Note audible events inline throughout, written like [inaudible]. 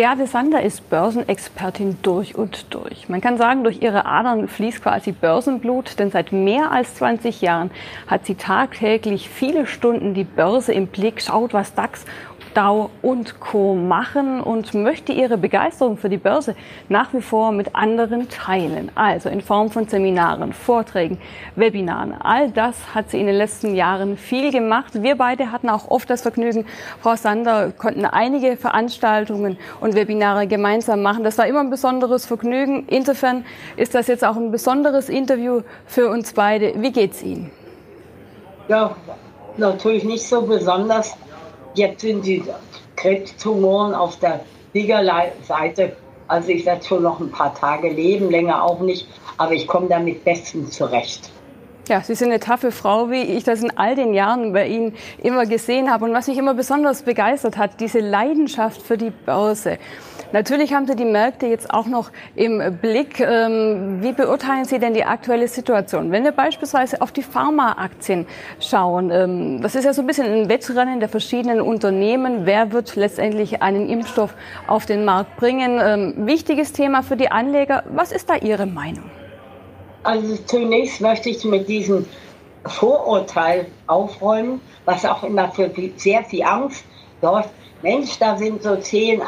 Beate Sander ist Börsenexpertin durch und durch. Man kann sagen, durch ihre Adern fließt quasi Börsenblut, denn seit mehr als 20 Jahren hat sie tagtäglich viele Stunden die Börse im Blick, schaut, was DAX Dow und Co. machen und möchte ihre Begeisterung für die Börse nach wie vor mit anderen teilen. Also in Form von Seminaren, Vorträgen, Webinaren. All das hat sie in den letzten Jahren viel gemacht. Wir beide hatten auch oft das Vergnügen, Frau Sander, konnten einige Veranstaltungen und Webinare gemeinsam machen. Das war immer ein besonderes Vergnügen. Insofern ist das jetzt auch ein besonderes Interview für uns beide. Wie geht's Ihnen? Ja, natürlich nicht so besonders Jetzt sind die Krebstumoren auf der Siegerseite. Also ich werde schon noch ein paar Tage leben, länger auch nicht, aber ich komme damit bestens zurecht. Ja, Sie sind eine taffe Frau, wie ich das in all den Jahren bei Ihnen immer gesehen habe. Und was mich immer besonders begeistert hat, diese Leidenschaft für die Börse. Natürlich haben Sie die Märkte jetzt auch noch im Blick. Ähm, wie beurteilen Sie denn die aktuelle Situation? Wenn wir beispielsweise auf die Pharmaaktien schauen, ähm, das ist ja so ein bisschen ein Wettrennen der verschiedenen Unternehmen. Wer wird letztendlich einen Impfstoff auf den Markt bringen? Ähm, wichtiges Thema für die Anleger. Was ist da Ihre Meinung? Also zunächst möchte ich mit diesem Vorurteil aufräumen, was auch immer für sehr viel Angst sorgt. Mensch, da sind so zehn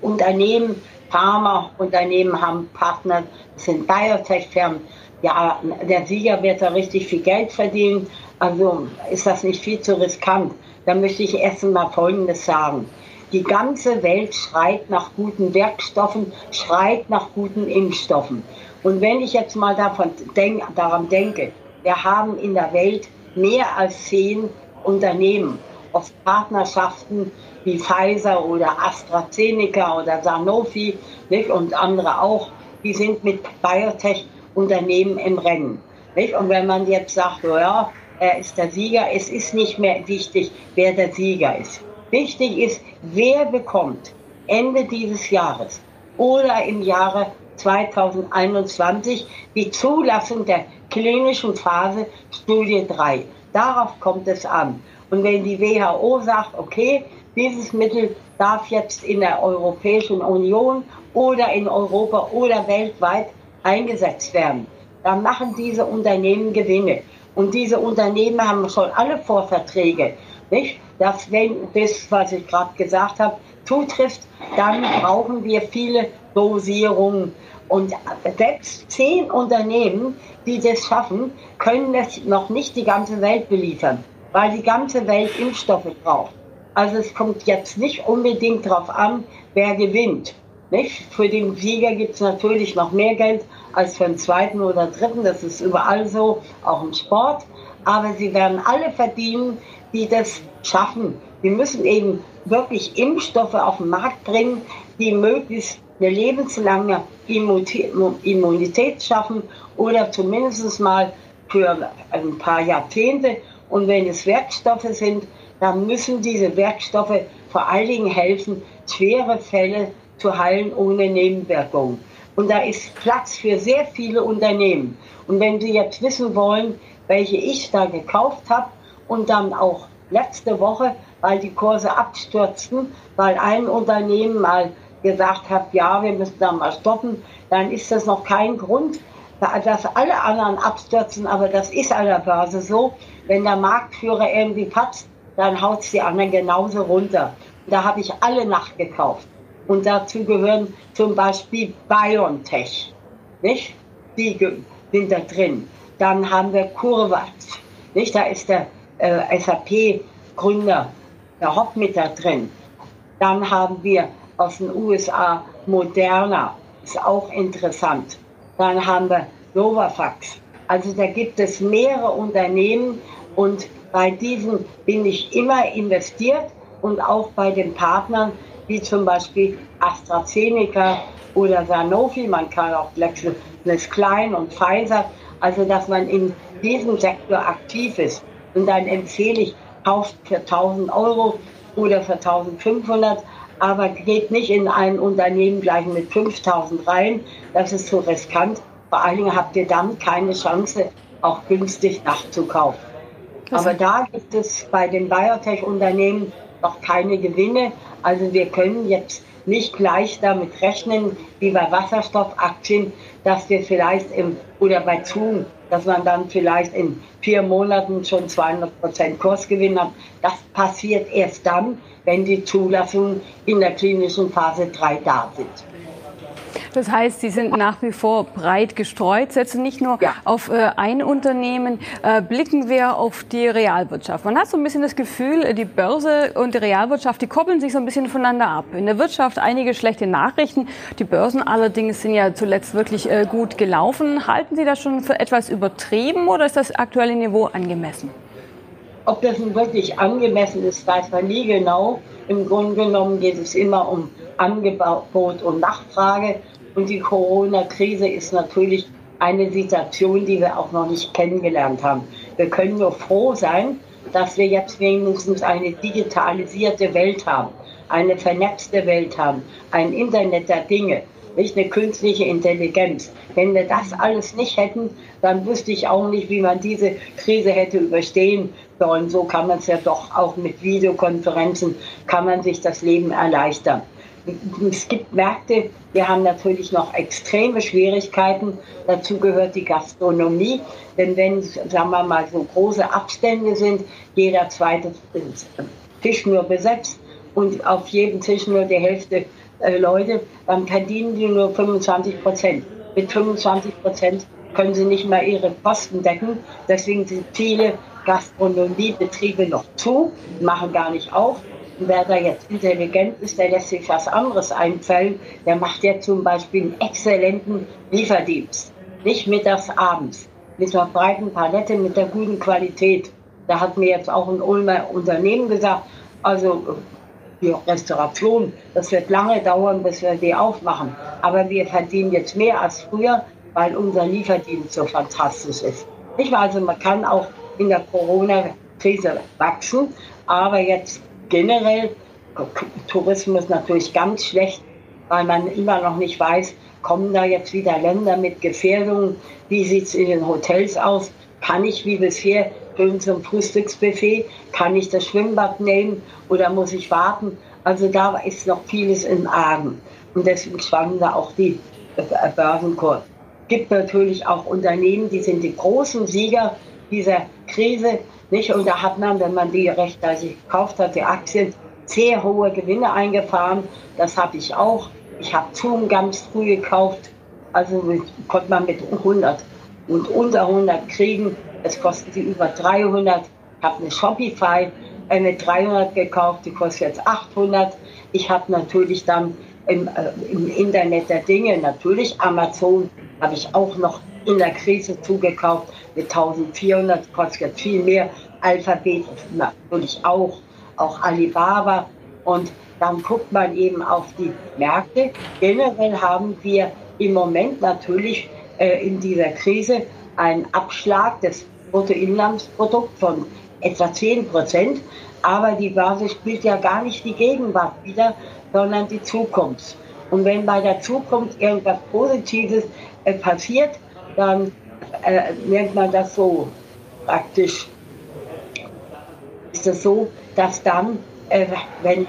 Unternehmen, Pharmaunternehmen haben Partner, das sind Biotech-Firmen. Ja, der Sieger wird da richtig viel Geld verdienen. Also ist das nicht viel zu riskant. Da möchte ich erst mal Folgendes sagen. Die ganze Welt schreit nach guten Werkstoffen, schreit nach guten Impfstoffen. Und wenn ich jetzt mal davon denk, daran denke, wir haben in der Welt mehr als zehn Unternehmen aus Partnerschaften wie Pfizer oder AstraZeneca oder Sanofi nicht? und andere auch, die sind mit Biotech-Unternehmen im Rennen. Nicht? Und wenn man jetzt sagt, ja, er ist der Sieger, es ist nicht mehr wichtig, wer der Sieger ist. Wichtig ist, wer bekommt Ende dieses Jahres oder im Jahre 2021 die Zulassung der klinischen Phase Studie 3. Darauf kommt es an. Und wenn die WHO sagt, okay, dieses Mittel darf jetzt in der Europäischen Union oder in Europa oder weltweit eingesetzt werden. Dann machen diese Unternehmen Gewinne. Und diese Unternehmen haben schon alle Vorverträge. Nicht? Dass wenn das, was ich gerade gesagt habe, zutrifft, dann brauchen wir viele Dosierungen. Und selbst zehn Unternehmen, die das schaffen, können das noch nicht die ganze Welt beliefern, weil die ganze Welt Impfstoffe braucht. Also es kommt jetzt nicht unbedingt darauf an, wer gewinnt. Nicht? Für den Sieger gibt es natürlich noch mehr Geld als für den zweiten oder dritten. Das ist überall so, auch im Sport. Aber sie werden alle verdienen, die das schaffen. Wir müssen eben wirklich Impfstoffe auf den Markt bringen, die möglichst eine lebenslange Immunität schaffen oder zumindest mal für ein paar Jahrzehnte. Und wenn es Werkstoffe sind, dann müssen diese Werkstoffe vor allen Dingen helfen, schwere Fälle zu heilen ohne Nebenwirkungen. Und da ist Platz für sehr viele Unternehmen. Und wenn Sie jetzt wissen wollen, welche ich da gekauft habe und dann auch letzte Woche, weil die Kurse abstürzten, weil ein Unternehmen mal gesagt hat, ja, wir müssen da mal stoppen, dann ist das noch kein Grund, dass alle anderen abstürzen, aber das ist an der Börse so. Wenn der Marktführer irgendwie patzt, dann haut es die anderen genauso runter. Da habe ich alle nachgekauft. Und dazu gehören zum Beispiel BioNTech. Nicht? Die sind da drin. Dann haben wir Kurvat. Nicht? Da ist der äh, SAP-Gründer, der Hopp mit da drin. Dann haben wir aus den USA Moderna. Ist auch interessant. Dann haben wir Novavax. Also da gibt es mehrere Unternehmen und bei diesen bin ich immer investiert und auch bei den Partnern, wie zum Beispiel AstraZeneca oder Sanofi, man kann auch Klein und Pfizer, also dass man in diesem Sektor aktiv ist. Und dann empfehle ich, kauft für 1000 Euro oder für 1500, aber geht nicht in ein Unternehmen gleich mit 5000 rein, das ist zu riskant. Vor allen Dingen habt ihr dann keine Chance, auch günstig nachzukaufen. Aber da gibt es bei den Biotech-Unternehmen noch keine Gewinne. Also wir können jetzt nicht gleich damit rechnen, wie bei Wasserstoffaktien, dass wir vielleicht im, oder bei Zoom, dass man dann vielleicht in vier Monaten schon 200 Prozent Kursgewinn hat. Das passiert erst dann, wenn die Zulassungen in der klinischen Phase 3 da sind. Das heißt, Sie sind nach wie vor breit gestreut, setzen nicht nur ja. auf äh, ein Unternehmen. Äh, blicken wir auf die Realwirtschaft. Man hat so ein bisschen das Gefühl, die Börse und die Realwirtschaft, die koppeln sich so ein bisschen voneinander ab. In der Wirtschaft einige schlechte Nachrichten. Die Börsen allerdings sind ja zuletzt wirklich äh, gut gelaufen. Halten Sie das schon für etwas übertrieben oder ist das aktuelle Niveau angemessen? Ob das nun wirklich angemessen ist, weiß man nie genau. Im Grunde genommen geht es immer um Angebot und Nachfrage. Und die Corona-Krise ist natürlich eine Situation, die wir auch noch nicht kennengelernt haben. Wir können nur froh sein, dass wir jetzt wenigstens eine digitalisierte Welt haben, eine vernetzte Welt haben, ein Internet der Dinge, nicht eine künstliche Intelligenz. Wenn wir das alles nicht hätten, dann wüsste ich auch nicht, wie man diese Krise hätte überstehen sollen. So kann man es ja doch auch mit Videokonferenzen, kann man sich das Leben erleichtern es gibt Märkte, wir haben natürlich noch extreme Schwierigkeiten. Dazu gehört die Gastronomie. Denn wenn, sagen wir mal, so große Abstände sind, jeder zweite Tisch nur besetzt und auf jedem Tisch nur die Hälfte äh, Leute, dann verdienen die nur 25 Prozent. Mit 25 Prozent können sie nicht mal ihre Kosten decken. Deswegen sind viele Gastronomiebetriebe noch zu, machen gar nicht auf wer da jetzt intelligent ist, der lässt sich was anderes einfallen. Der macht ja zum Beispiel einen exzellenten Lieferdienst. Nicht mittags, abends. Mit einer breiten Palette, mit der guten Qualität. Da hat mir jetzt auch ein Ulmer Unternehmen gesagt, also die Restauration, das wird lange dauern, bis wir die aufmachen. Aber wir verdienen jetzt mehr als früher, weil unser Lieferdienst so fantastisch ist. Nicht mal, also man kann auch in der Corona-Krise wachsen, aber jetzt generell Tourismus natürlich ganz schlecht, weil man immer noch nicht weiß, kommen da jetzt wieder Länder mit Gefährdungen, wie sieht es in den Hotels aus, kann ich wie bisher schön zum Frühstücksbuffet, kann ich das Schwimmbad nehmen oder muss ich warten? Also da ist noch vieles im Argen und deswegen schwanken da auch die äh, Börsenkurse. Es gibt natürlich auch Unternehmen, die sind die großen Sieger dieser Krise, nicht? Und da hat man, wenn man die rechtzeitig gekauft hat, die Aktien, sehr hohe Gewinne eingefahren. Das habe ich auch. Ich habe Zoom ganz früh gekauft. Also konnte man mit 100 und unter 100 kriegen. Es kostet sie über 300. Ich habe eine Shopify mit 300 gekauft, die kostet jetzt 800. Ich habe natürlich dann im, äh, im Internet der Dinge, natürlich Amazon, habe ich auch noch in der Krise zugekauft mit 1400, kostet viel mehr. Alphabet natürlich auch, auch Alibaba. Und dann guckt man eben auf die Märkte. Generell haben wir im Moment natürlich äh, in dieser Krise einen Abschlag des Bruttoinlandsprodukts von etwa 10 Prozent. Aber die Basis spielt ja gar nicht die Gegenwart wieder, sondern die Zukunft. Und wenn bei der Zukunft irgendwas Positives passiert, dann äh, nennt man das so praktisch, ist es so, dass dann, äh, wenn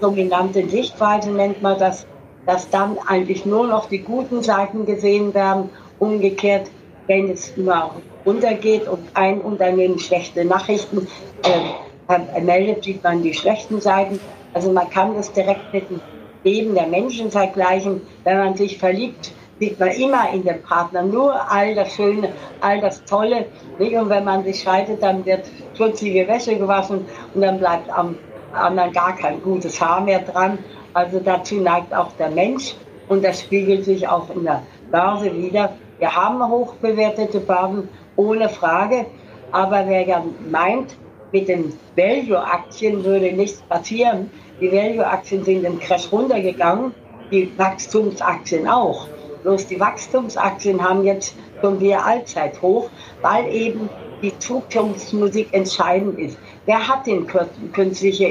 dominante Sichtweise nennt man das, dass dann eigentlich nur noch die guten Seiten gesehen werden. Umgekehrt, wenn es nur runtergeht und ein Unternehmen schlechte Nachrichten äh, meldet, sieht man die schlechten Seiten. Also man kann das direkt mit dem Leben der Menschen vergleichen. Wenn man sich verliebt, sieht man immer in dem Partner nur all das Schöne, all das Tolle. Nicht? Und wenn man sich scheidet, dann wird schmutzige Wäsche gewaschen und dann bleibt am anderen gar kein gutes Haar mehr dran. Also dazu neigt auch der Mensch und das spiegelt sich auch in der Börse wieder. Wir haben hochbewertete Börsen, ohne Frage. Aber wer ja meint, mit den Value-Aktien würde nichts passieren. Die Value-Aktien sind im Crash runtergegangen, die Wachstumsaktien auch. Bloß die Wachstumsaktien haben jetzt schon wieder Allzeithoch, weil eben die Zukunftsmusik entscheidend ist. Wer hat den künstliche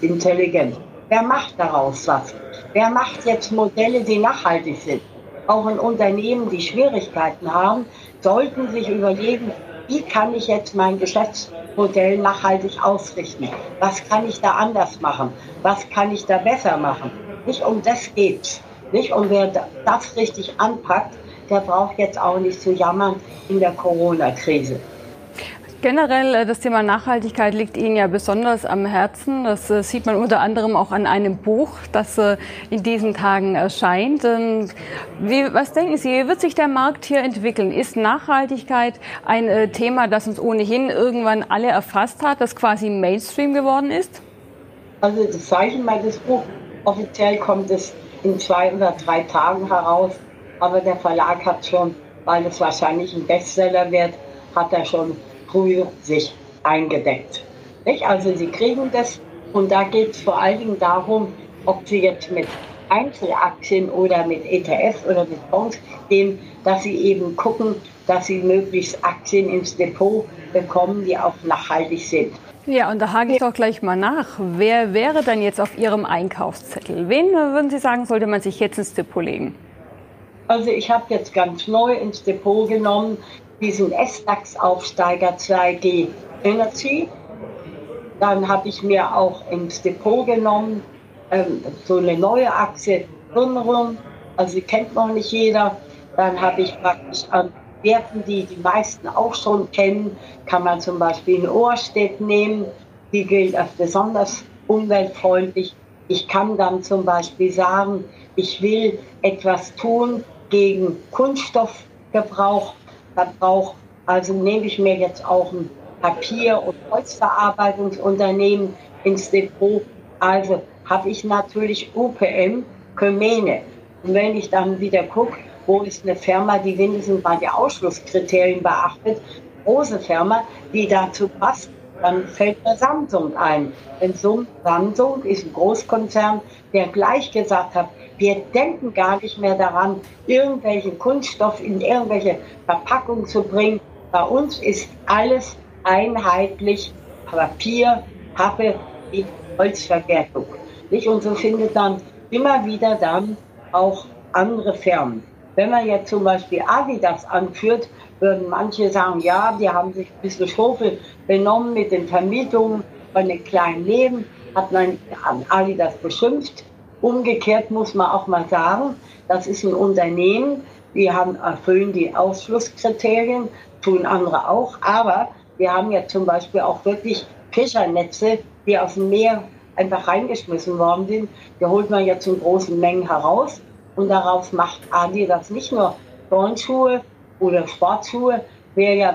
Intelligenz? Wer macht daraus was? Wer macht jetzt Modelle, die nachhaltig sind? Auch in Unternehmen, die Schwierigkeiten haben, sollten sich überlegen, wie kann ich jetzt mein Geschäftsmodell nachhaltig ausrichten? Was kann ich da anders machen? Was kann ich da besser machen? Nicht um das geht's. Nicht? Und wer das richtig anpackt, der braucht jetzt auch nicht zu jammern in der Corona-Krise. Generell, äh, das Thema Nachhaltigkeit liegt Ihnen ja besonders am Herzen. Das äh, sieht man unter anderem auch an einem Buch, das äh, in diesen Tagen erscheint. Ähm, wie, was denken Sie, wie wird sich der Markt hier entwickeln? Ist Nachhaltigkeit ein Thema, das uns ohnehin irgendwann alle erfasst hat, das quasi Mainstream geworden ist? Also das Zeichen meines Buch, offiziell kommt es in zwei oder drei Tagen heraus, aber der Verlag hat schon, weil es wahrscheinlich ein Bestseller wird, hat er schon früh sich eingedeckt. Nicht? Also sie kriegen das und da geht es vor allen Dingen darum, ob sie jetzt mit Einzelaktien oder mit ETFs oder mit Fonds gehen, dass sie eben gucken, dass sie möglichst Aktien ins Depot bekommen, die auch nachhaltig sind. Ja, und da hake ich doch gleich mal nach. Wer wäre dann jetzt auf Ihrem Einkaufszettel? Wen würden Sie sagen, sollte man sich jetzt ins Depot legen? Also ich habe jetzt ganz neu ins Depot genommen diesen S-DAX-Aufsteiger 2G Energy. Dann habe ich mir auch ins Depot genommen ähm, so eine neue Aktie Gründerum. Also die kennt noch nicht jeder. Dann habe ich praktisch an Werten, die die meisten auch schon kennen, kann man zum Beispiel in Ohrstedt nehmen. Die gilt als besonders umweltfreundlich. Ich kann dann zum Beispiel sagen, ich will etwas tun gegen Kunststoffgebrauch Verbrauch. Also nehme ich mir jetzt auch ein Papier- und Holzverarbeitungsunternehmen ins Depot. Also habe ich natürlich UPM, Kömene. Und wenn ich dann wieder gucke, wo ist eine Firma, die wenigstens mal die Ausschlusskriterien beachtet, große Firma, die dazu passt, dann fällt mir Samsung ein. Denn Samsung ist ein Großkonzern, der gleich gesagt hat, wir denken gar nicht mehr daran, irgendwelchen Kunststoff in irgendwelche Verpackungen zu bringen. Bei uns ist alles einheitlich Papier, Pappe, Holzverwertung. Nicht? Und so findet dann immer wieder dann auch andere Firmen. Wenn man jetzt zum Beispiel Adidas anführt, würden manche sagen, ja, die haben sich ein bisschen schofel benommen mit den Vermietungen von den kleinen Leben, hat man Adidas beschimpft. Umgekehrt muss man auch mal sagen, das ist ein Unternehmen, die haben, erfüllen die Ausschlusskriterien, tun andere auch, aber wir haben ja zum Beispiel auch wirklich Fischernetze, die aus dem Meer einfach reingeschmissen worden sind. Die holt man jetzt in großen Mengen heraus und darauf macht Adi das nicht nur Turnschuhe oder Sportschuhe, wäre ja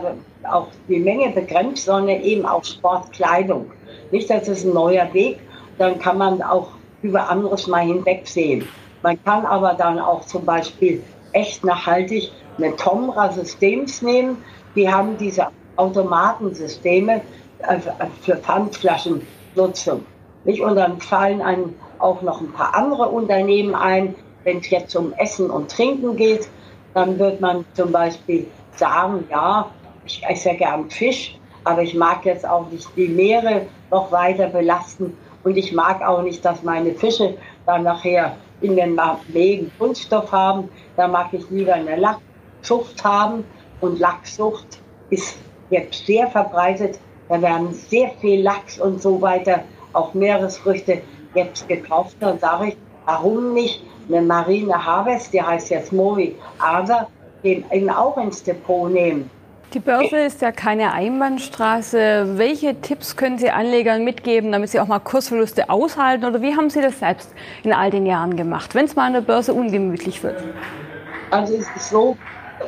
auch die Menge begrenzt, sondern eben auch Sportkleidung. Nicht, das ist ein neuer Weg, dann kann man auch über anderes mal hinwegsehen. Man kann aber dann auch zum Beispiel echt nachhaltig eine Tomra Systems nehmen. Die haben diese Automatensysteme äh, für Pfandflaschennutzung. Und dann fallen einem auch noch ein paar andere Unternehmen ein. Wenn es jetzt um Essen und Trinken geht, dann wird man zum Beispiel sagen, ja, ich esse ja gern Fisch, aber ich mag jetzt auch nicht die Meere noch weiter belasten. Und ich mag auch nicht, dass meine Fische dann nachher in den Mägen Kunststoff haben. Da mag ich lieber eine Lachszucht haben. Und Lachszucht ist jetzt sehr verbreitet. Da werden sehr viel Lachs und so weiter, auch Meeresfrüchte jetzt gekauft. Dann sage ich, warum nicht eine Marine Harvest, die heißt jetzt Movi Ader, den eben auch ins Depot nehmen. Die Börse ist ja keine Einbahnstraße. Welche Tipps können Sie Anlegern mitgeben, damit sie auch mal Kursverluste aushalten? Oder wie haben Sie das selbst in all den Jahren gemacht, wenn es mal an der Börse ungemütlich wird? Also es ist so,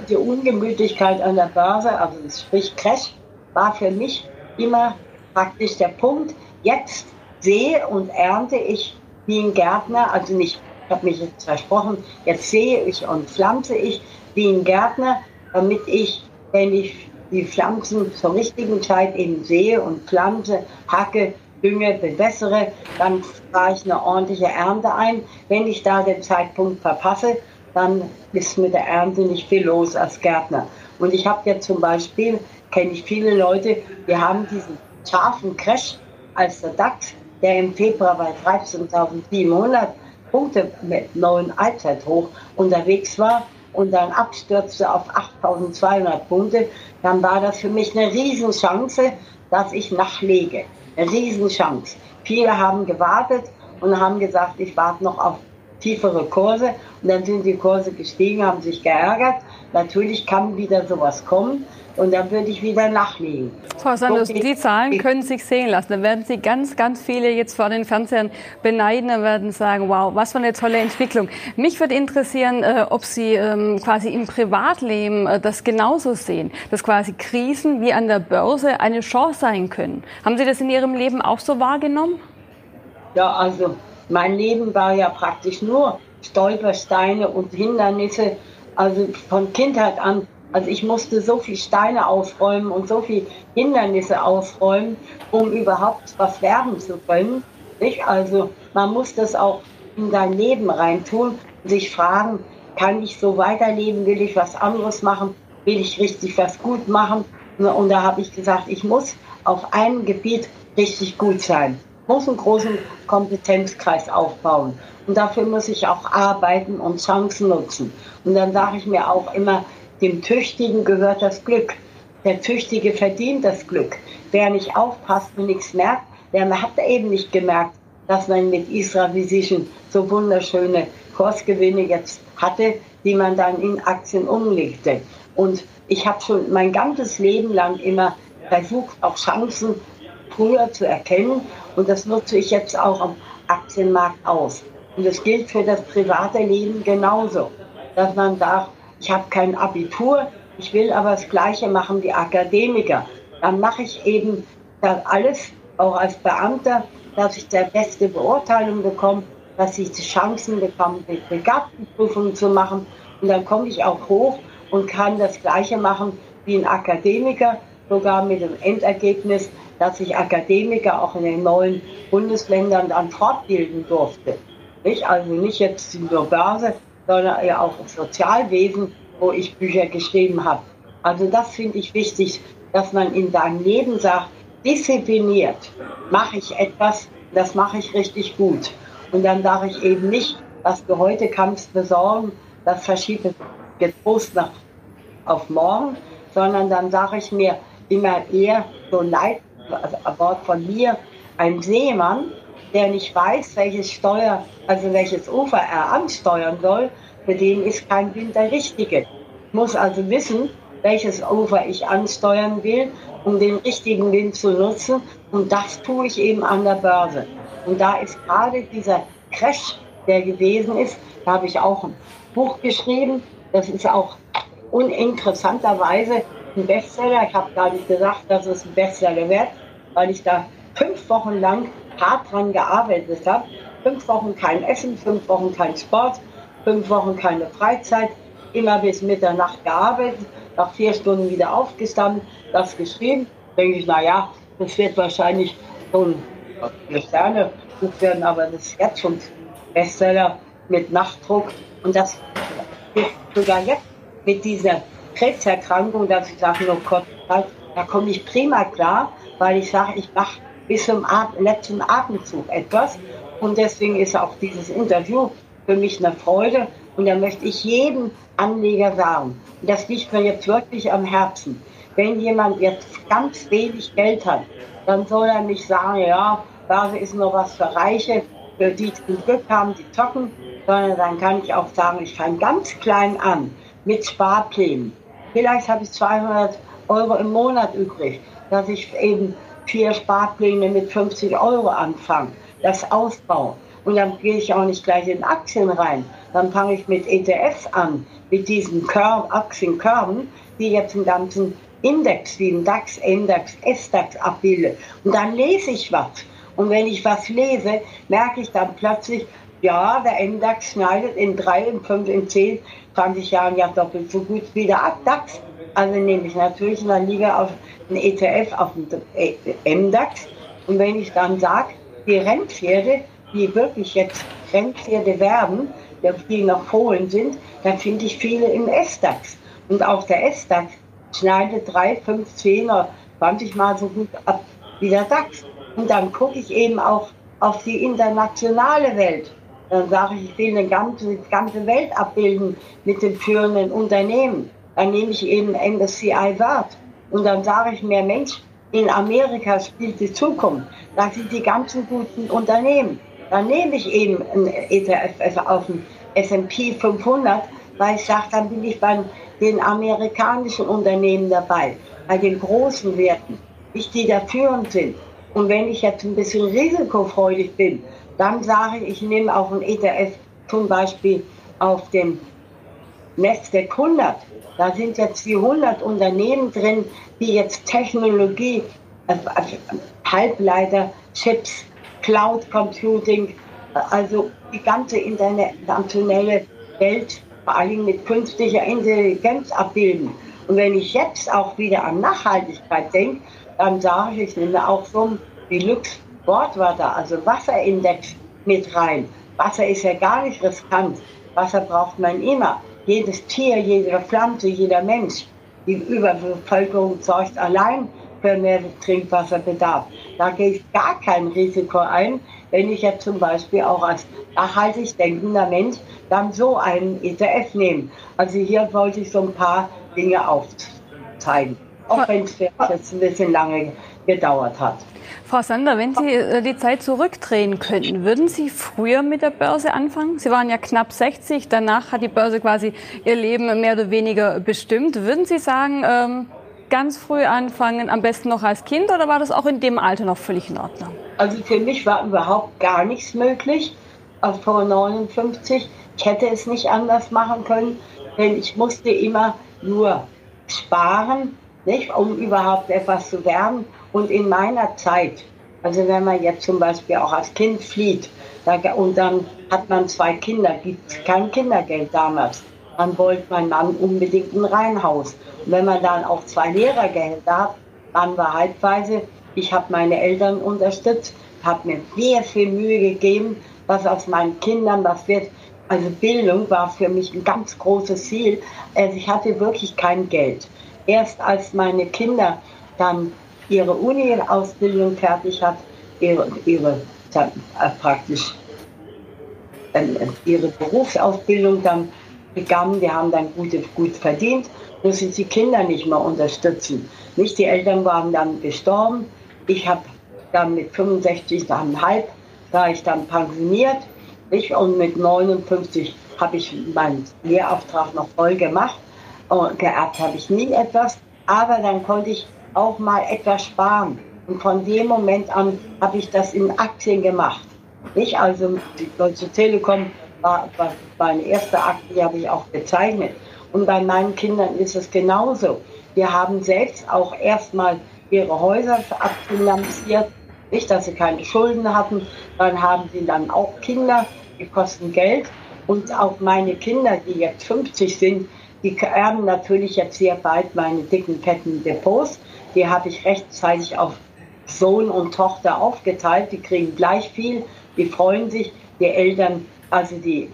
die Ungemütlichkeit an der Börse, also sprich Crash, war für mich immer praktisch der Punkt. Jetzt sehe und ernte ich wie ein Gärtner, also nicht, ich habe mich jetzt versprochen, jetzt sehe ich und pflanze ich wie ein Gärtner, damit ich wenn ich die Pflanzen zur richtigen Zeit eben sehe und pflanze, hacke, dünge, bewässere, dann fahre ich eine ordentliche Ernte ein. Wenn ich da den Zeitpunkt verpasse, dann ist mit der Ernte nicht viel los als Gärtner. Und ich habe jetzt zum Beispiel, kenne ich viele Leute, die haben diesen scharfen Crash als der DAX, der im Februar bei 13.700 Punkte mit neuen Allzeithoch unterwegs war, und dann abstürzte auf 8200 Punkte, dann war das für mich eine Riesenchance, dass ich nachlege. Eine Riesenchance. Viele haben gewartet und haben gesagt, ich warte noch auf tiefere Kurse. Und dann sind die Kurse gestiegen, haben sich geärgert. Natürlich kann wieder sowas kommen und dann würde ich wieder nachlegen. Frau Sanders, die Zahlen können sich sehen lassen. Da werden Sie ganz, ganz viele jetzt vor den Fernsehern beneiden und werden sagen, wow, was für eine tolle Entwicklung. Mich würde interessieren, äh, ob Sie ähm, quasi im Privatleben äh, das genauso sehen, dass quasi Krisen wie an der Börse eine Chance sein können. Haben Sie das in Ihrem Leben auch so wahrgenommen? Ja, also mein Leben war ja praktisch nur Stolpersteine und Hindernisse. Also von Kindheit an also ich musste so viel Steine ausräumen und so viel Hindernisse ausräumen, um überhaupt was werden zu können. Nicht? Also man muss das auch in sein Leben reintun und sich fragen, kann ich so weiterleben, will ich was anderes machen, will ich richtig was gut machen. Und da habe ich gesagt, ich muss auf einem Gebiet richtig gut sein. Muss einen großen Kompetenzkreis aufbauen. Und dafür muss ich auch arbeiten und Chancen nutzen. Und dann sage ich mir auch immer, dem Tüchtigen gehört das Glück. Der Tüchtige verdient das Glück. Wer nicht aufpasst und nichts merkt, der hat eben nicht gemerkt, dass man mit Israel Vision so wunderschöne Kursgewinne jetzt hatte, die man dann in Aktien umlegte. Und ich habe schon mein ganzes Leben lang immer versucht, auch Chancen früher zu erkennen. Und das nutze ich jetzt auch am Aktienmarkt aus. Und das gilt für das private Leben genauso, dass man sagt, ich habe kein Abitur, ich will aber das Gleiche machen wie Akademiker. Dann mache ich eben das alles, auch als Beamter, dass ich der beste Beurteilung bekomme, dass ich die Chancen bekomme, die Begabtenprüfung zu machen. Und dann komme ich auch hoch und kann das Gleiche machen wie ein Akademiker, sogar mit dem Endergebnis, dass ich Akademiker auch in den neuen Bundesländern dann fortbilden durfte. Nicht? Also nicht jetzt in der Börse, sondern auch im Sozialwesen, wo ich Bücher geschrieben habe. Also das finde ich wichtig, dass man in seinem Leben sagt, diszipliniert mache ich etwas, das mache ich richtig gut. Und dann sage ich eben nicht, was du heute kannst besorgen, das verschiebe getrost nach auf morgen, sondern dann sage ich mir immer eher so also ein Wort von mir, ein Seemann, der nicht weiß, welches Steuer, also welches Ufer er ansteuern soll, für den ist kein Wind der richtige. Ich muss also wissen, welches Ufer ich ansteuern will, um den richtigen Wind zu nutzen. Und das tue ich eben an der Börse. Und da ist gerade dieser Crash, der gewesen ist, da habe ich auch ein Buch geschrieben. Das ist auch uninteressanterweise ein Bestseller. Ich habe gar nicht gesagt, dass es ein Bestseller wird, weil ich da fünf Wochen lang hart dran gearbeitet habe. Fünf Wochen kein Essen, fünf Wochen kein Sport, fünf Wochen keine Freizeit, immer bis Mitternacht gearbeitet, nach vier Stunden wieder aufgestanden, das geschrieben. Denke ich, naja, das wird wahrscheinlich schon eine Sterne werden, aber das ist jetzt schon Bestseller mit Nachdruck. Und das sogar jetzt mit dieser Krebserkrankung, dass ich sage, nur Gott, da komme ich prima klar, weil ich sage, ich mache bis zum letzten Atemzug etwas. Und deswegen ist auch dieses Interview für mich eine Freude. Und da möchte ich jedem Anleger sagen, und das liegt mir jetzt wirklich am Herzen, wenn jemand jetzt ganz wenig Geld hat, dann soll er nicht sagen, ja, Börse ist nur was für Reiche, für die zum Glück haben, die zocken, sondern dann kann ich auch sagen, ich fange ganz klein an mit Sparplänen. Vielleicht habe ich 200 Euro im Monat übrig, dass ich eben vier Sparpläne mit 50 Euro anfange, das ausbaue. Und dann gehe ich auch nicht gleich in Aktien rein. Dann fange ich mit ETFs an, mit diesen Körb, Aktienkörben, die jetzt einen ganzen Index wie ein DAX, Index, S-DAX abbilden. Und dann lese ich was. Und wenn ich was lese, merke ich dann plötzlich, ja, der Index schneidet in drei, in fünf, in zehn, 20 Jahren ja doppelt so gut wie der DAX. Also nehme ich natürlich in der Liga auf einen ETF auf den MDAX. Und wenn ich dann sage, die Rennpferde, die wirklich jetzt Rennpferde werden, die noch Fohlen sind, dann finde ich viele im S-DAX. Und auch der S-DAX schneidet 3, 5, 10 oder 20 Mal so gut ab wie der DAX. Und dann gucke ich eben auch auf die internationale Welt. Dann sage ich, ich will eine ganze, ganze Welt abbilden mit den führenden Unternehmen. Dann nehme ich eben MSCI Wert. Und dann sage ich mir, Mensch, in Amerika spielt die Zukunft. Da sind die ganzen guten Unternehmen. Dann nehme ich eben ein ETF auf den S&P 500, weil ich sage, dann bin ich bei den amerikanischen Unternehmen dabei, bei den großen Werten, die da führend sind. Und wenn ich jetzt ein bisschen risikofreudig bin, dann sage ich, ich nehme auch ein ETF zum Beispiel auf dem Netzwerk 100. Da sind jetzt die 100 Unternehmen drin, die jetzt Technologie, äh, Halbleiter, Chips, Cloud Computing, also die ganze internationale Welt, vor allem mit künstlicher Intelligenz abbilden. Und wenn ich jetzt auch wieder an Nachhaltigkeit denke, dann sage ich, ich nehme auch so wie Lux Wortwörter, also Wasserindex mit rein. Wasser ist ja gar nicht riskant. Wasser braucht man immer. Jedes Tier, jede Pflanze, jeder Mensch. Die Überbevölkerung sorgt allein für mehr Trinkwasserbedarf. Da gehe ich gar kein Risiko ein, wenn ich jetzt zum Beispiel auch als nachhaltig denkender Mensch dann so einen ETF nehme. Also hier wollte ich so ein paar Dinge aufzeigen, auch wenn es jetzt ein bisschen lange gedauert hat. Frau Sander, wenn Sie äh, die Zeit zurückdrehen könnten, würden Sie früher mit der Börse anfangen? Sie waren ja knapp 60, danach hat die Börse quasi ihr Leben mehr oder weniger bestimmt. Würden Sie sagen, ähm, ganz früh anfangen, am besten noch als Kind, oder war das auch in dem Alter noch völlig in Ordnung? Also für mich war überhaupt gar nichts möglich. Also vor 59, ich hätte es nicht anders machen können, denn ich musste immer nur sparen, nicht, um überhaupt etwas zu werden. Und in meiner Zeit, also wenn man jetzt zum Beispiel auch als Kind flieht und dann hat man zwei Kinder, gibt es kein Kindergeld damals. Dann wollte mein Mann unbedingt ein Reihenhaus. Und wenn man dann auch zwei Lehrergehälter hat, dann war halbweise, ich habe meine Eltern unterstützt, habe mir sehr viel Mühe gegeben, was aus meinen Kindern was wird. Also Bildung war für mich ein ganz großes Ziel. Also ich hatte wirklich kein Geld. Erst als meine Kinder dann ihre Uni-Ausbildung fertig hat, ihre, ihre äh, praktisch äh, ihre Berufsausbildung dann begann, die haben dann gut, gut verdient, musste ich die Kinder nicht mehr unterstützen. Nicht die Eltern waren dann gestorben. Ich habe dann mit 65,5 war ich dann pensioniert. Nicht? Und mit 59 habe ich meinen Lehrauftrag noch voll gemacht. Und geerbt habe ich nie etwas. Aber dann konnte ich auch mal etwas sparen. Und von dem Moment an habe ich das in Aktien gemacht. Nicht? Also die Deutsche Telekom war, war meine erste Aktie, die habe ich auch bezeichnet. Und bei meinen Kindern ist es genauso. Wir haben selbst auch erstmal ihre Häuser abfinanziert, nicht, dass sie keine Schulden hatten. Dann haben sie dann auch Kinder, die kosten Geld. Und auch meine Kinder, die jetzt 50 sind, die erben natürlich jetzt sehr bald meine dicken Ketten Depots. Die habe ich rechtzeitig auf Sohn und Tochter aufgeteilt. Die kriegen gleich viel, die freuen sich. Die Eltern, also die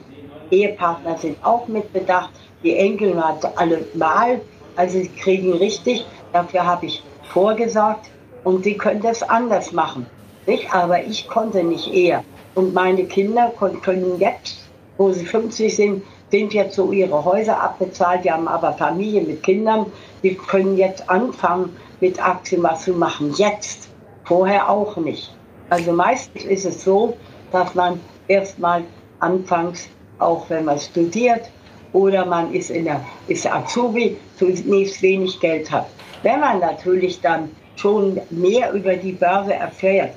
Ehepartner sind auch mitbedacht. Die Enkel alle Wahl, also sie kriegen richtig. Dafür habe ich vorgesagt und sie können das anders machen. Nicht? Aber ich konnte nicht eher. Und meine Kinder können jetzt, wo sie 50 sind, sind jetzt so ihre Häuser abbezahlt, die haben aber Familie mit Kindern, die können jetzt anfangen, mit Aktien was zu machen. Jetzt, vorher auch nicht. Also meistens ist es so, dass man erstmal anfangs, auch wenn man studiert oder man ist, in der, ist Azubi, zunächst wenig Geld hat. Wenn man natürlich dann schon mehr über die Börse erfährt,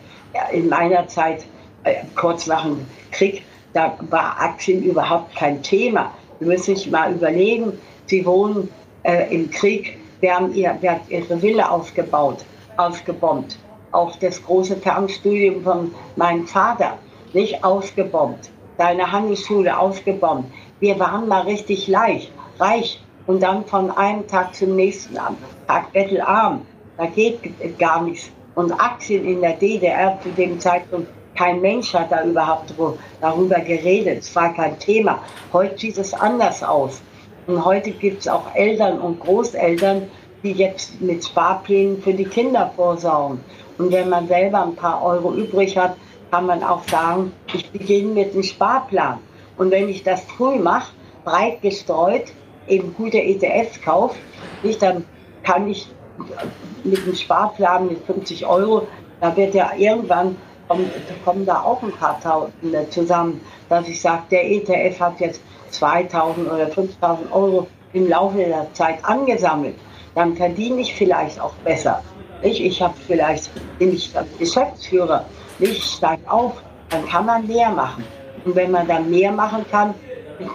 in meiner Zeit, äh, kurz nach dem Krieg, da war Aktien überhaupt kein Thema. Sie müssen sich mal überlegen, Sie wohnen äh, im Krieg, wir haben ihr, wir haben ihre Villa aufgebaut, aufgebombt. Auch das große Fernstudium von meinem Vater, nicht ausgebombt. Deine Handelsschule ausgebombt. Wir waren mal richtig leicht, reich und dann von einem Tag zum nächsten Tag bettelarm. Da geht gar nichts. Und Aktien in der DDR zu dem Zeitpunkt, kein Mensch hat da überhaupt darüber geredet. Es war kein Thema. Heute sieht es anders aus. Und heute gibt es auch Eltern und Großeltern, die jetzt mit Sparplänen für die Kinder vorsorgen. Und wenn man selber ein paar Euro übrig hat, kann man auch sagen, ich beginne mit einem Sparplan. Und wenn ich das früh mache, breit gestreut, eben gute ETFs kaufe, dann kann ich mit einem Sparplan mit 50 Euro, da wird ja irgendwann, kommen, kommen da auch ein paar Tausende zusammen, dass ich sage, der ETF hat jetzt 2000 oder 5000 Euro im Laufe der Zeit angesammelt. Dann verdiene ich vielleicht auch besser. Ich, ich habe vielleicht, bin ich Geschäftsführer, ich steige auf, dann kann man mehr machen. Und wenn man dann mehr machen kann,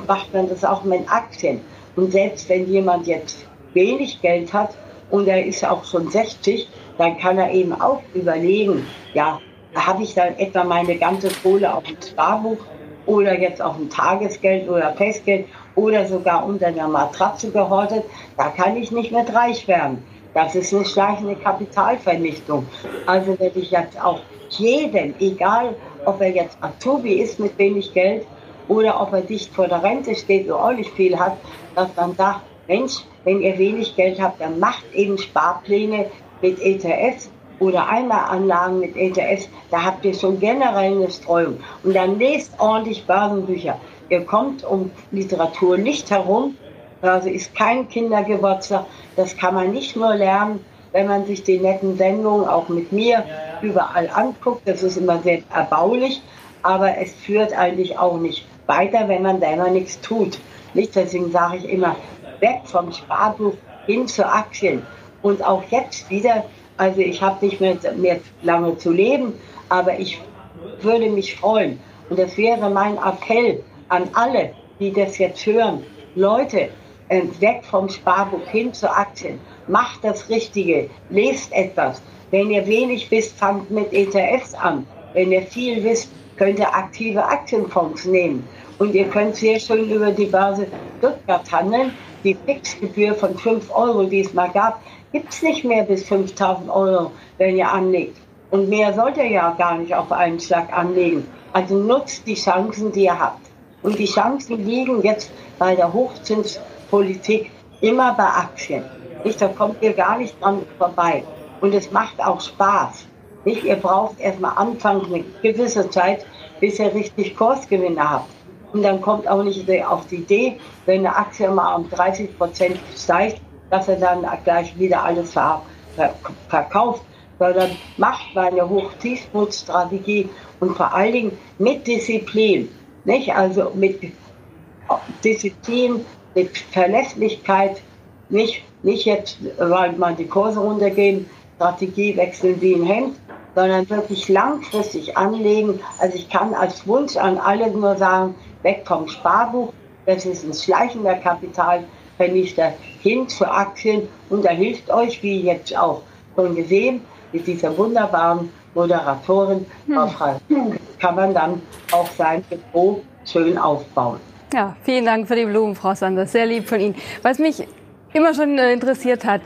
macht man das auch mit Aktien. Und selbst wenn jemand jetzt wenig Geld hat und er ist auch schon 60, dann kann er eben auch überlegen, ja, habe ich dann etwa meine ganze Kohle auf dem Sparbuch oder jetzt auf dem Tagesgeld oder Festgeld oder sogar unter einer Matratze gehortet, da kann ich nicht mehr reich werden. Das ist eine schleichende Kapitalvernichtung. Also werde ich jetzt auch jedem, egal ob er jetzt Azubi ist mit wenig Geld oder ob er dicht vor der Rente steht und auch nicht viel hat, dass man sagt, Mensch, wenn ihr wenig Geld habt, dann macht eben Sparpläne mit ETFs oder Einmalanlagen mit ETFs. Da habt ihr schon generell eine Streuung. Und dann lest ordentlich Börsenbücher. Ihr kommt um Literatur nicht herum. Börse ist kein Kindergeburtstag. Das kann man nicht nur lernen, wenn man sich die netten Sendungen auch mit mir überall anguckt. Das ist immer sehr erbaulich, aber es führt eigentlich auch nicht weiter, wenn man selber nichts tut. Nicht? Deswegen sage ich immer, weg vom Sparbuch hin zu Aktien. Und auch jetzt wieder, also ich habe nicht mehr, mehr lange zu leben, aber ich würde mich freuen. Und das wäre mein Appell an alle, die das jetzt hören. Leute, äh, weg vom Sparbuch hin zu Aktien. Macht das Richtige. Lest etwas. Wenn ihr wenig wisst, fangt mit ETFs an. Wenn ihr viel wisst, könnt ihr aktive Aktienfonds nehmen. Und ihr könnt sehr schön über die Börse Stuttgart handeln. Die Fixgebühr von 5 Euro, die es mal gab, gibt es nicht mehr bis 5000 Euro, wenn ihr anlegt. Und mehr sollt ihr ja gar nicht auf einen Schlag anlegen. Also nutzt die Chancen, die ihr habt. Und die Chancen liegen jetzt bei der Hochzinspolitik immer bei Aktien. Nicht, da kommt ihr gar nicht dran vorbei. Und es macht auch Spaß. Nicht? Ihr braucht erstmal anfangs eine gewisse Zeit, bis ihr richtig Kursgewinne habt. Und dann kommt auch nicht auf die Idee, wenn eine Aktie mal um 30 Prozent steigt, dass er dann gleich wieder alles ver ver verkauft, sondern macht eine Hoch-Tiefpunkt-Strategie und vor allen Dingen mit Disziplin. Nicht? Also mit Disziplin, mit Verlässlichkeit, nicht, nicht jetzt, weil man die Kurse runtergehen, Strategie wechseln wie ein Hemd, sondern wirklich langfristig anlegen. Also ich kann als Wunsch an alle nur sagen, weg vom Sparbuch, das ist ein schleichender Kapitalvernichter, hin zu Aktien und da hilft euch, wie jetzt auch schon gesehen, mit dieser wunderbaren Moderatorin, hm. kann man dann auch sein Depot schön aufbauen. Ja, vielen Dank für die Blumen, Frau Sanders. Sehr lieb von Ihnen. Was mich immer schon äh, interessiert hat,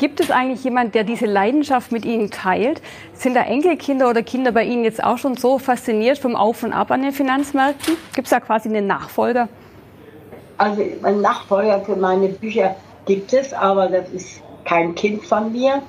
Gibt es eigentlich jemand, der diese Leidenschaft mit Ihnen teilt? Sind da Enkelkinder oder Kinder bei Ihnen jetzt auch schon so fasziniert vom Auf und Ab an den Finanzmärkten? Gibt es da quasi einen Nachfolger? Also einen Nachfolger für meine Bücher gibt es, aber das ist kein Kind von mir,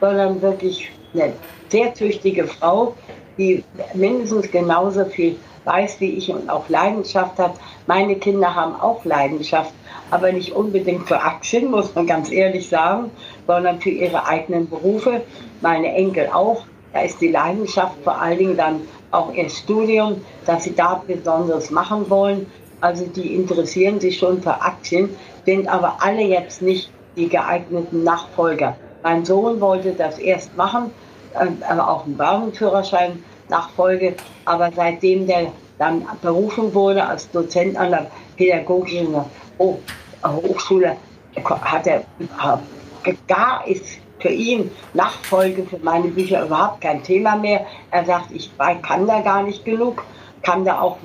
sondern wirklich eine sehr tüchtige Frau, die mindestens genauso viel weiß wie ich und auch Leidenschaft hat. Meine Kinder haben auch Leidenschaft, aber nicht unbedingt für Aktien, muss man ganz ehrlich sagen, sondern für ihre eigenen Berufe. Meine Enkel auch. Da ist die Leidenschaft vor allen Dingen dann auch ihr Studium, dass sie da Besonderes machen wollen. Also die interessieren sich schon für Aktien, sind aber alle jetzt nicht die geeigneten Nachfolger. Mein Sohn wollte das erst machen, aber auch einen Warenführerschein Nachfolge. Aber seitdem der dann berufen wurde als Dozent an der Pädagogischen Hochschule, hat er gar ist für ihn Nachfolge für meine Bücher überhaupt kein Thema mehr. Er sagt, ich kann da gar nicht genug, kann da auch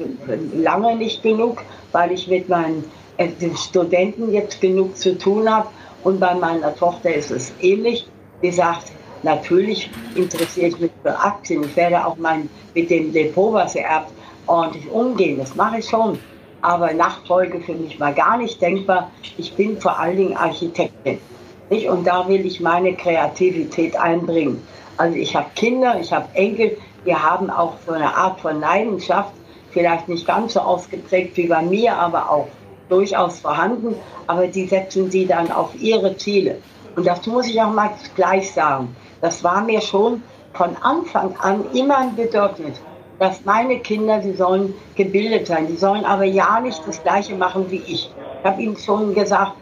lange nicht genug, weil ich mit meinen äh, Studenten jetzt genug zu tun habe. Und bei meiner Tochter ist es ähnlich. Sie sagt, natürlich interessiere ich mich für Aktien. Ich werde auch mein, mit dem Depot, was er erbt, ordentlich umgehen. Das mache ich schon. Aber Nachfolge für mich war gar nicht denkbar. Ich bin vor allen Dingen Architektin. Und da will ich meine Kreativität einbringen. Also ich habe Kinder, ich habe Enkel, wir haben auch so eine Art von Leidenschaft, vielleicht nicht ganz so ausgeprägt wie bei mir, aber auch durchaus vorhanden, aber die setzen sie dann auf ihre Ziele. Und das muss ich auch mal gleich sagen. Das war mir schon von Anfang an immer ein Bedürfnis, dass meine Kinder, die sollen gebildet sein, die sollen aber ja nicht das Gleiche machen wie ich. Ich habe ihnen schon gesagt,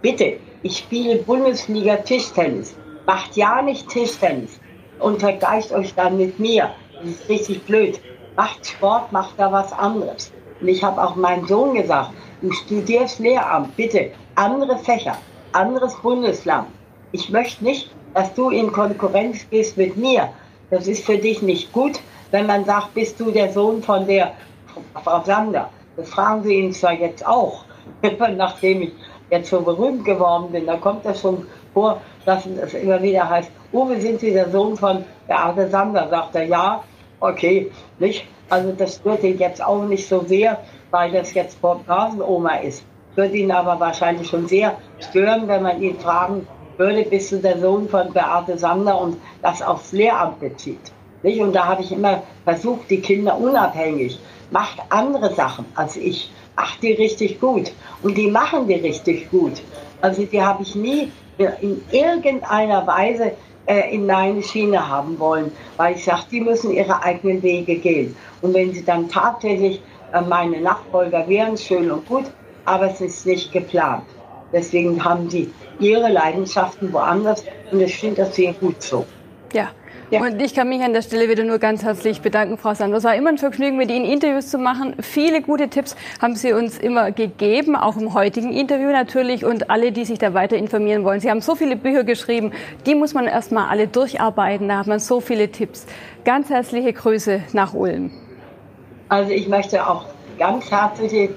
bitte, ich spiele Bundesliga Tischtennis, macht ja nicht Tischtennis und vergleicht euch dann mit mir. Das ist richtig blöd. Macht Sport, macht da was anderes. Und ich habe auch meinem Sohn gesagt, du studierst Lehramt, bitte, andere Fächer, anderes Bundesland. Ich möchte nicht, dass du in Konkurrenz gehst mit mir. Das ist für dich nicht gut, wenn man sagt, bist du der Sohn von der Frau Sander. Das fragen sie ihn zwar jetzt auch, [laughs] nachdem ich jetzt so berühmt geworden bin. Da kommt das schon vor, dass es immer wieder heißt, Uwe, sind Sie der Sohn von Beate Sander? Sagt er, ja, okay, nicht? Also das stört ihn jetzt auch nicht so sehr, weil das jetzt Rasenoma ist. Würde ihn aber wahrscheinlich schon sehr stören, wenn man ihn fragen würde, bist du der Sohn von Beate Sander und das aufs Lehramt bezieht. Nicht? Und da habe ich immer versucht, die Kinder unabhängig, macht andere Sachen als ich, macht die richtig gut. Und die machen die richtig gut. Also die habe ich nie in irgendeiner Weise äh, in meine Schiene haben wollen, weil ich sage, die müssen ihre eigenen Wege gehen. Und wenn sie dann tatsächlich äh, meine Nachfolger wären, schön und gut, aber es ist nicht geplant. Deswegen haben sie ihre Leidenschaften woanders und ich finde das sehr gut so. Ja, ja. Und ich kann mich an der Stelle wieder nur ganz herzlich bedanken, Frau Sand. Es war immer ein Vergnügen, mit Ihnen Interviews zu machen. Viele gute Tipps haben Sie uns immer gegeben, auch im heutigen Interview natürlich. Und alle, die sich da weiter informieren wollen. Sie haben so viele Bücher geschrieben, die muss man erstmal alle durcharbeiten. Da hat man so viele Tipps. Ganz herzliche Grüße nach Ulm. Also ich möchte auch ganz herzliche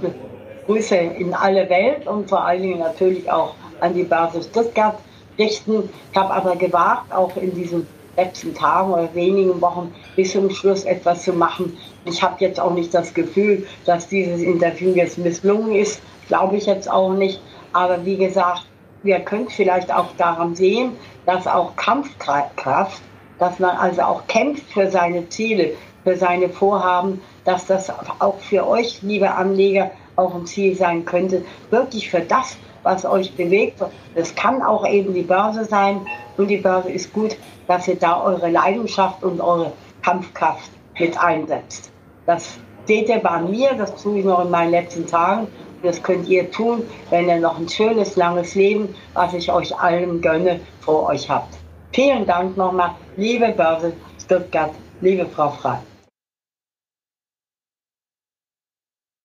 Grüße in alle Welt und vor allen Dingen natürlich auch an die Basis Stuttgart richten. Ich habe aber gewagt, auch in diesem letzten Tagen oder wenigen Wochen bis zum Schluss etwas zu machen. Ich habe jetzt auch nicht das Gefühl, dass dieses Interview jetzt misslungen ist. Glaube ich jetzt auch nicht. Aber wie gesagt, wir können vielleicht auch daran sehen, dass auch Kampfkraft, dass man also auch kämpft für seine Ziele, für seine Vorhaben, dass das auch für euch, liebe Anleger, auch ein Ziel sein könnte, wirklich für das, was euch bewegt. Das kann auch eben die Börse sein und die Börse ist gut, dass ihr da eure Leidenschaft und eure Kampfkraft mit einsetzt. Das seht ihr bei mir, das tue ich noch in meinen letzten Tagen. Das könnt ihr tun, wenn ihr noch ein schönes, langes Leben, was ich euch allen gönne, vor euch habt. Vielen Dank nochmal, liebe Börse Stuttgart, liebe Frau Frei.